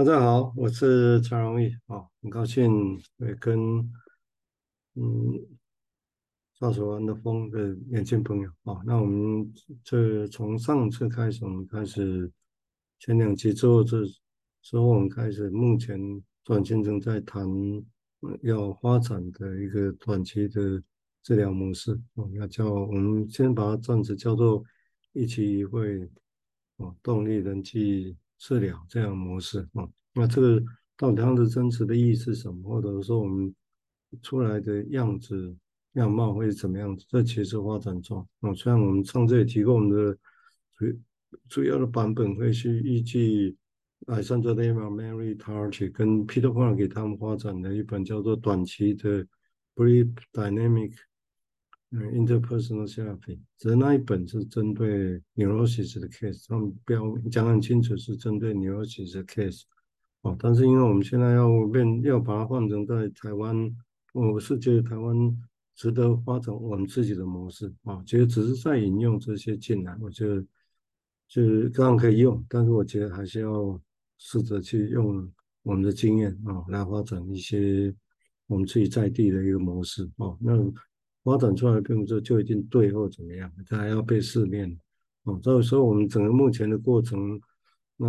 大家好，我是蔡荣义啊，很高兴会跟嗯少时湾的风的年轻朋友啊，那我们这从上次开始，我们开始前两期之后，这之后我们开始，目前短期正在谈要发展的一个短期的治疗模式啊，要叫我们先把它暂时叫做一期一会啊，动力人际。治疗这样模式啊，那这个到底它的真实的意义是什么？或者说我们出来的样子样貌会是怎么样子？这其实发展中啊，虽然我们上这里提供的主主要的版本会是依据 Alexander Lemma、Mary Tarchi 跟 Peter Park 给他们发展的一本叫做短期的 Brief Dynamic。嗯，interpersonal therapy，只是那一本是针对 neurosis 的 case，他们标讲很清楚是针对 neurosis 的 case，哦，但是因为我们现在要变，要把它换成在台湾，我是觉得台湾值得发展我们自己的模式，啊，其实只是在引用这些进来，我觉得就是当然可以用，但是我觉得还是要试着去用我们的经验啊，来发展一些我们自己在地的一个模式，哦，那。发展出来并不是就一定对或怎么样，它还要被试炼。哦，所以说我们整个目前的过程，那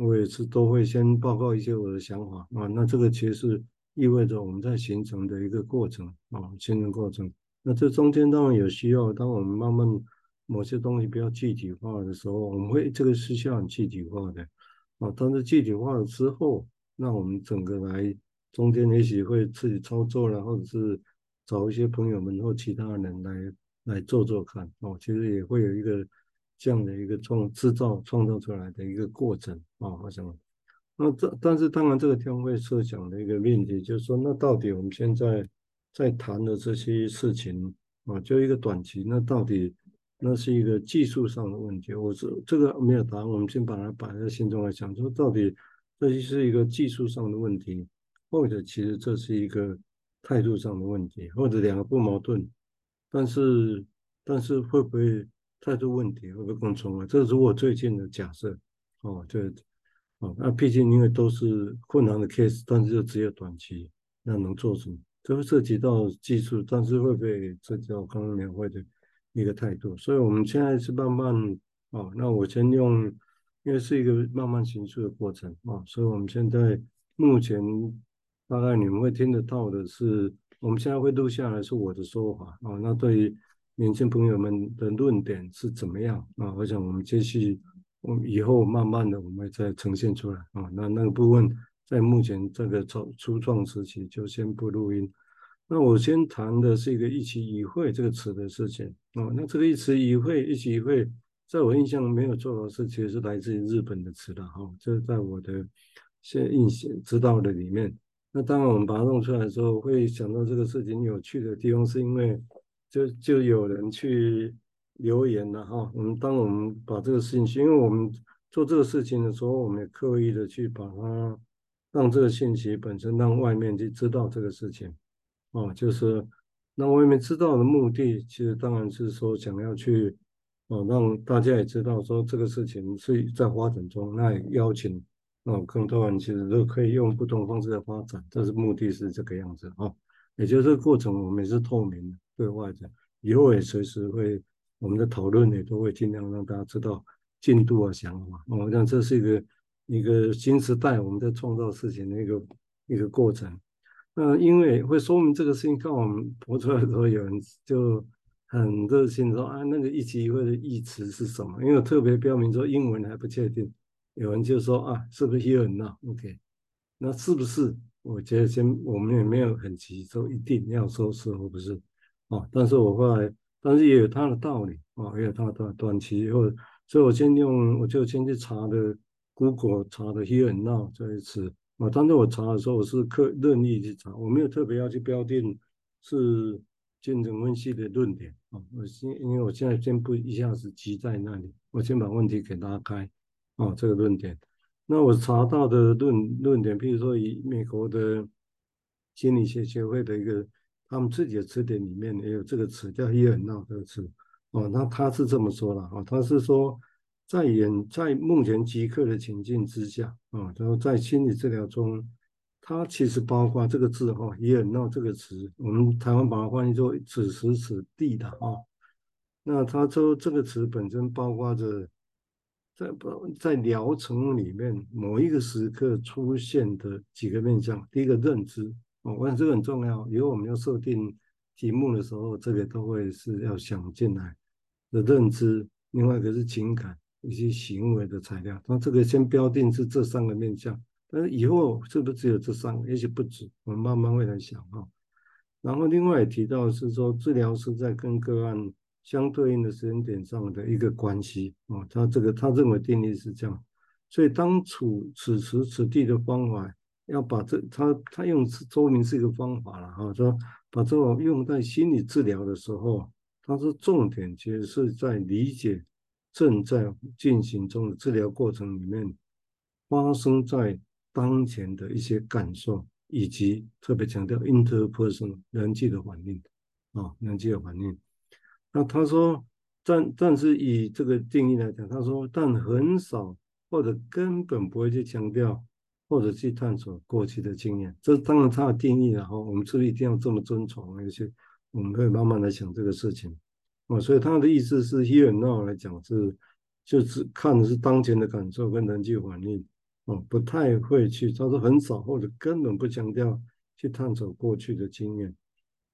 我也是都会先报告一些我的想法啊。那这个其实是意味着我们在形成的一个过程啊，形成过程。那这中间当然有需要，当我们慢慢某些东西比较具体化的时候，我们会这个是需要很具体化的啊。但是具体化了之后，那我们整个来中间也许会自己操作了，或者是。找一些朋友们或其他人来来做做看哦，其实也会有一个这样的一个创制造创造出来的一个过程啊，我想，那这但是当然这个天会设想的一个命题就是说，那到底我们现在在谈的这些事情啊，就一个短期，那到底那是一个技术上的问题，我是这个没有答案，我们先把它摆在心中来想，说到底这是一个技术上的问题，或者其实这是一个。态度上的问题，或者两个不矛盾，但是但是会不会态度问题会不会更重啊？这是我最近的假设哦，对哦，那毕竟因为都是困难的 case，但是就只有短期，那能做什么？这会涉及到技术，但是会不会涉及到刚刚描绘的一个态度？所以我们现在是慢慢哦，那我先用，因为是一个慢慢形塑的过程啊，所以我们现在目前。大概你们会听得到的是，我们现在会录下来是我的说法啊。那对于年轻朋友们的论点是怎么样啊？我想我们继续，我们以后慢慢的我们再呈现出来啊。那那个部分在目前这个初初创时期就先不录音。那我先谈的是一个一期一会这个词的事情啊。那这个一期一会一期一会，在我印象没有错的是，其实是来自于日本的词的哈。这是在我的现印象知道的里面。那当，我们把它弄出来的时候，会想到这个事情有趣的地方，是因为就就有人去留言了哈。我们当我们把这个事情，因为我们做这个事情的时候，我们也刻意的去把它让这个信息本身让外面去知道这个事情，哦，就是让外面知道的目的，其实当然是说想要去哦让大家也知道说这个事情是在发展中，那也邀请。哦，更多人其实都可以用不同方式来发展，但是目的是这个样子啊。也就是过程，我们也是透明的对外的，以后也随时会我们的讨论也都会尽量让大家知道进度啊想法。我想这是一个一个新时代我们在创造事情的一个一个过程。那因为会说明这个事情，看我们 播出来的时候，有人就很热心说啊，那个一期一会的意词是什么？因为特别标明说英文还不确定。有人就说啊，是不是 here and now？OK，那是不是？我觉得先我们也没有很急，说一定要说是或不是啊。但是我后来，但是也有它的道理啊，也有它的短短期以后，所以我先用，我就先去查的 Google 查的 here now 这一次啊。当时我查的时候，我是刻任意去查，我没有特别要去标定是竞争分析的论点啊。我先因为我现在先不一下子急在那里，我先把问题给拉开。哦，这个论点，那我查到的论论点，譬如说以美国的心理学协会的一个他们自己的词典里面也有这个词叫 “here and now” 这个词。哦，那他是这么说的啊，他是说在演在目前即刻的情境之下啊，然后在心理治疗中，它其实包括这个字哈，here now 这个词，我们台湾把它翻译作此时此地的啊。那他说这个词本身包括着在不在疗程里面某一个时刻出现的几个面向。第一个认知哦，我想这个很重要。以后我们要设定题目的时候，这个都会是要想进来的认知。另外一个是情感以及行为的材料。那这个先标定是这三个面向，但是以后是不是只有这三个？也许不止，我们慢慢会来想哈。然后另外也提到是说，治疗师在跟个案。相对应的时间点上的一个关系啊，他这个他认为定义是这样，所以当处此时此地的方法，要把这他他用说明是一个方法了哈，说把这种用在心理治疗的时候，他说重点其实是在理解正在进行中的治疗过程里面发生在当前的一些感受，以及特别强调 interpersonal 人际的环境啊，人际的环境。那他说，但但是以这个定义来讲，他说，但很少或者根本不会去强调或者去探索过去的经验，这当然他的定义，然后我们是不是一定要这么遵从？而且我们可以慢慢来想这个事情啊。所以他的意思是 here now 来讲是，就是看的是当前的感受跟人际环境啊，不太会去，他说很少或者根本不强调去探索过去的经验，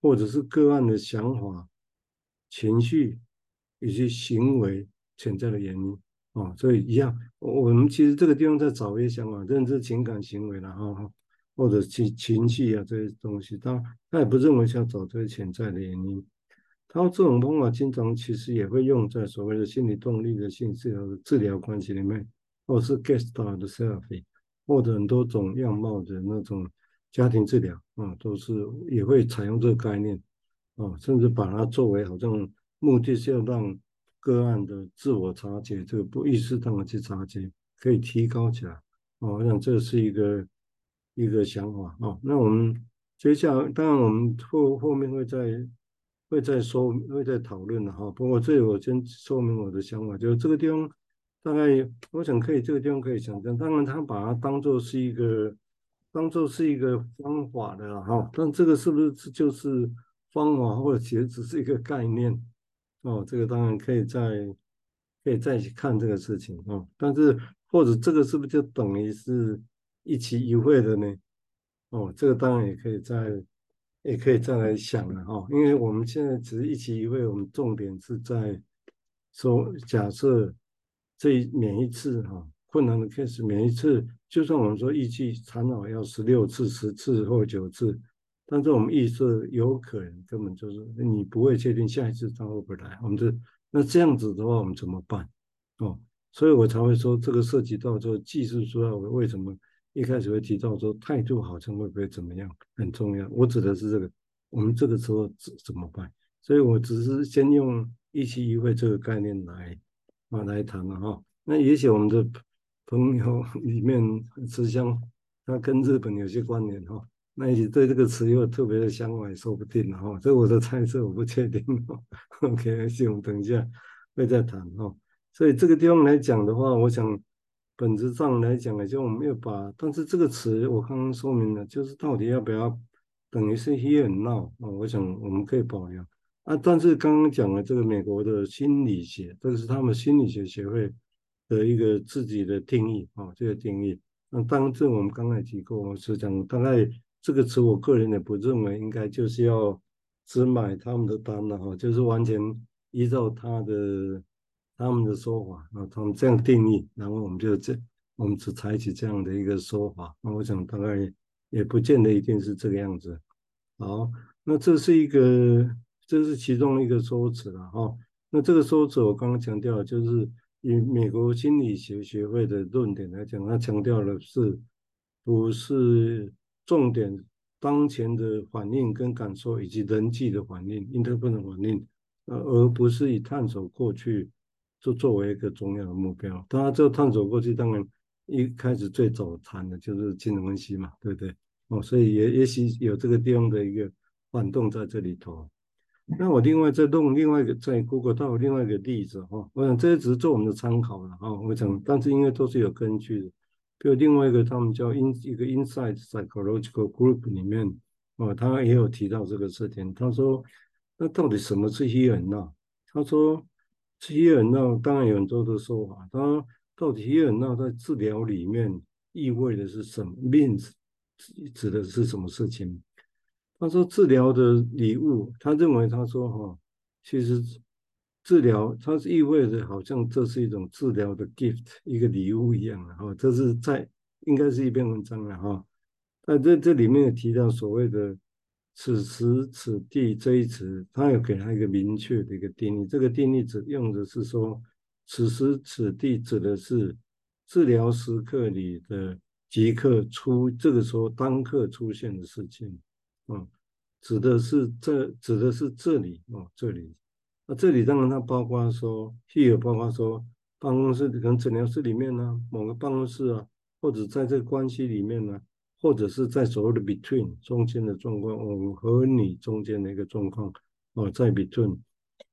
或者是个案的想法。情绪以及行为潜在的原因啊，所以一样，我们其实这个地方在找一些想法，认知、情感、行为了哈，或者情情绪啊这些东西，他他也不认为是要找这些潜在的原因。他这种方法经常其实也会用在所谓的心理动力的心理治疗治疗关系里面，或是 Gestalt 的 therapy，或者很多种样貌的那种家庭治疗啊，都是也会采用这个概念。哦，甚至把它作为好像目的是要让个案的自我察觉，这个不意识当的去察觉，可以提高起来。哦，我想这是一个一个想法。哦，那我们接下来，当然我们后后面会再会再说，会再讨论的哈。不过这里我先说明我的想法，就是这个地方大概我想可以，这个地方可以想象。当然，他把它当做是一个当做是一个方法的哈，但这个是不是就是？方法或者其实只是一个概念哦，这个当然可以再可以再去看这个事情哦，但是或者这个是不是就等于是一期一会的呢？哦，这个当然也可以再也可以再来想了哈，因为我们现在只是一期一会，我们重点是在说假设这每一次哈困难的 case 每一次，就算我们说预计缠绕要十六次、十次或九次。但是我们预设有可能根本就是你不会确定下一次他会不会来，我们这那这样子的话我们怎么办？哦，所以我才会说这个涉及到说技术主要为什么一开始会提到说态度好像会不会怎么样很重要。我指的是这个，我们这个时候怎怎么办？所以我只是先用一期一会这个概念来啊来谈了哈。那也许我们的朋友里面慈香他跟日本有些关联哈。那也许对这个词又有特别的想法，也说不定哈。这我的猜测，我不确定。OK，我们等一下会再谈哈。所以这个地方来讲的话，我想本质上来讲，也就我们要把，但是这个词我刚刚说明了，就是到底要不要等于是 here and now 啊？我想我们可以保留啊。但是刚刚讲了这个美国的心理学，这个是他们心理学协会的一个自己的定义啊，这个定义。那当这我们刚才提过，我是讲大概。这个词，我个人也不认为应该就是要只买他们的单了哈，就是完全依照他的他们的说法啊，他们这样定义，然后我们就这，我们只采取这样的一个说法。那我想大概也不见得一定是这个样子。好，那这是一个，这是其中一个说辞了哈。那这个说辞我刚刚强调，就是以美国心理学学会的论点来讲，他强调的是不是？重点，当前的反应跟感受，以及人际的反应、interpersonal 反应，呃，而不是以探索过去就作为一个重要的目标。当然，这探索过去，当然一开始最早谈的就是精神分析嘛，对不对？哦，所以也也许有这个地方的一个反动在这里头。那我另外再弄另外一个在 Google 到另外一个例子哈，我想这些只是做我们的参考了哈。我想，但是因为都是有根据的，比如另外一个他们叫 In 一个 Inside Psychological Group 里面哦，他也有提到这个事情。他说，那到底什么是 Here and Now？他说伊尔纳当然有很多的说法。他到底 Here and Now 在治疗里面意味的是什么？Means 指的是什么事情？他说治疗的礼物，他认为他说哈，其实治疗它是意味着好像这是一种治疗的 gift，一个礼物一样的哈。这是在应该是一篇文章了哈。在这这里面有提到所谓的此时此地这一词，他有给他一个明确的一个定义。这个定义指用的是说，此时此地指的是治疗时刻里的即刻出，这个时候当刻出现的事情。嗯，指的是这，指的是这里哦，这里。那这里当然它包括说，here 包括说办公室可能诊疗室里面呢、某个办公室啊，或者在这个关系里面呢、或者是在所谓的 between 中间的状况，我和你中间的一个状况哦，在 between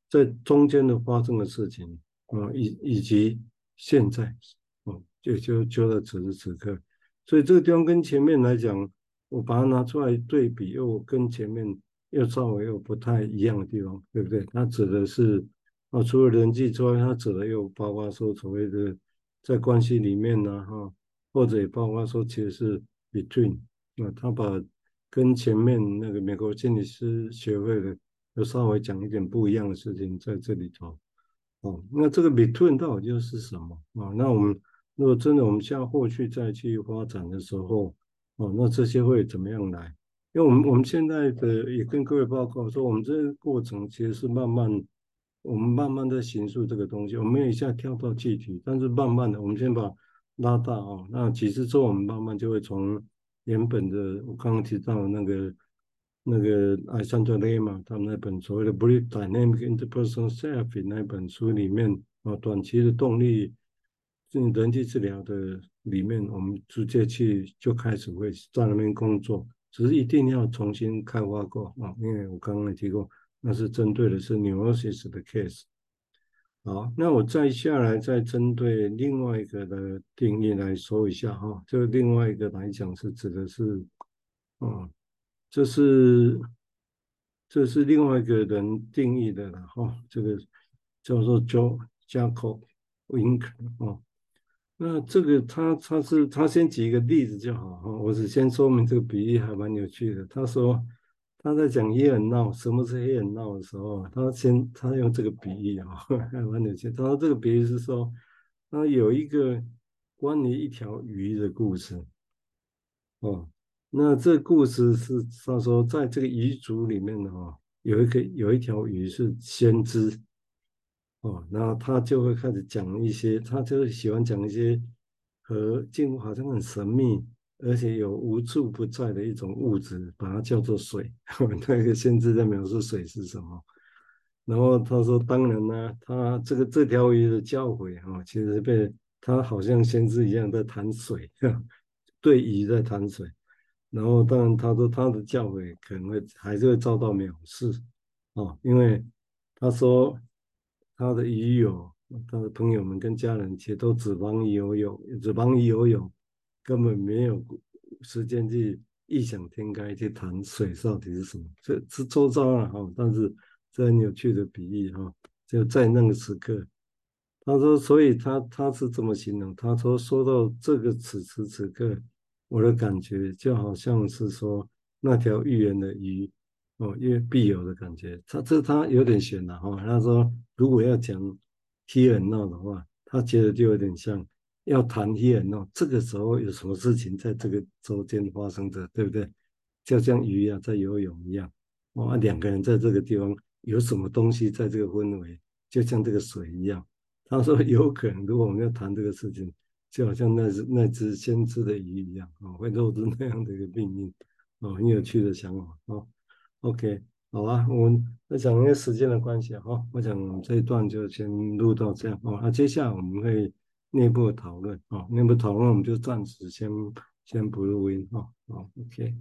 在中间的发生的事情啊，以以及现在哦，就就就在此时此刻，所以这个地方跟前面来讲。我把它拿出来对比，又跟前面又稍微有不太一样的地方，对不对？它指的是啊，除了人际之外，它指的又包括说所谓的在关系里面呢，哈，或者也包括说其实是 between 啊，他把跟前面那个美国心理师学会的又稍微讲一点不一样的事情在这里头。哦，那这个 between 到底又是什么啊？那我们如果真的我们向后续再去发展的时候，哦，那这些会怎么样来？因为我们我们现在的也跟各位报告说，我们这个过程其实是慢慢，我们慢慢的形塑这个东西，我们没有一下跳到具体，但是慢慢的，我们先把拉大哦，那其实之后，我们慢慢就会从原本的我刚刚提到的那个那个艾桑德雷嘛，他们那本所谓的《Brief Dynamic Interpersonal Therapy》那本书里面啊，短期的动力。这人际治疗的里面，我们直接去就开始会在那边工作，只是一定要重新开发过啊，因为我刚刚也提过，那是针对的是 neurosis 的 case。好，那我再下来再针对另外一个的定义来说一下哈，这个另外一个来讲是指的是，啊，这是这是另外一个人定义的了哈，这个叫做 Joe Jacob Wink。那这个他他是他先举一个例子就好哈，我只先说明这个比喻还蛮有趣的。他说他在讲 Here and Now 什么是 Here and Now 的时候，他先他用这个比喻啊，还蛮有趣。他说这个比喻是说，他有一个关于一条鱼的故事哦。那这故事是他说在这个鱼族里面的话，有一个有一条鱼是先知。哦，然后他就会开始讲一些，他就喜欢讲一些和近乎好像很神秘，而且有无处不在的一种物质，把它叫做水。那个先知在描述水是什么。然后他说，当然呢，他这个这条鱼的教诲哈，其实被他好像先知一样在谈水，对鱼在谈水。然后当然他说他的教诲可能会还是会遭到藐视，哦，因为他说。他的鱼友，他的朋友们跟家人其实都只忙于游泳，只忙于游泳，根本没有时间去异想天开去谈水到底是什么。这是周遭了哈，但是这很有趣的比喻哈，就在那个时刻，他说，所以他他是这么形容，他说说到这个此时此刻，我的感觉就好像是说那条预言的鱼。哦，因为必有的感觉，他这他有点悬了哈。他说，如果要讲 here and now 的话，他觉得就有点像要谈 here and now，这个时候有什么事情在这个周间发生着，对不对？就像鱼啊在游泳一样，哦，两个人在这个地方有什么东西在这个氛围，就像这个水一样。他说有可能，如果我们要谈这个事情，就好像那只那只先知的鱼一样啊，哦，会落入那样的一个命运，哦，很有趣的想法哦。OK，好啊，我们那讲因为时间的关系哈，我讲这一段就先录到这样哦。那接下来我们会内部讨论啊，内部讨论我们就暂时先先不录音哈。好，OK。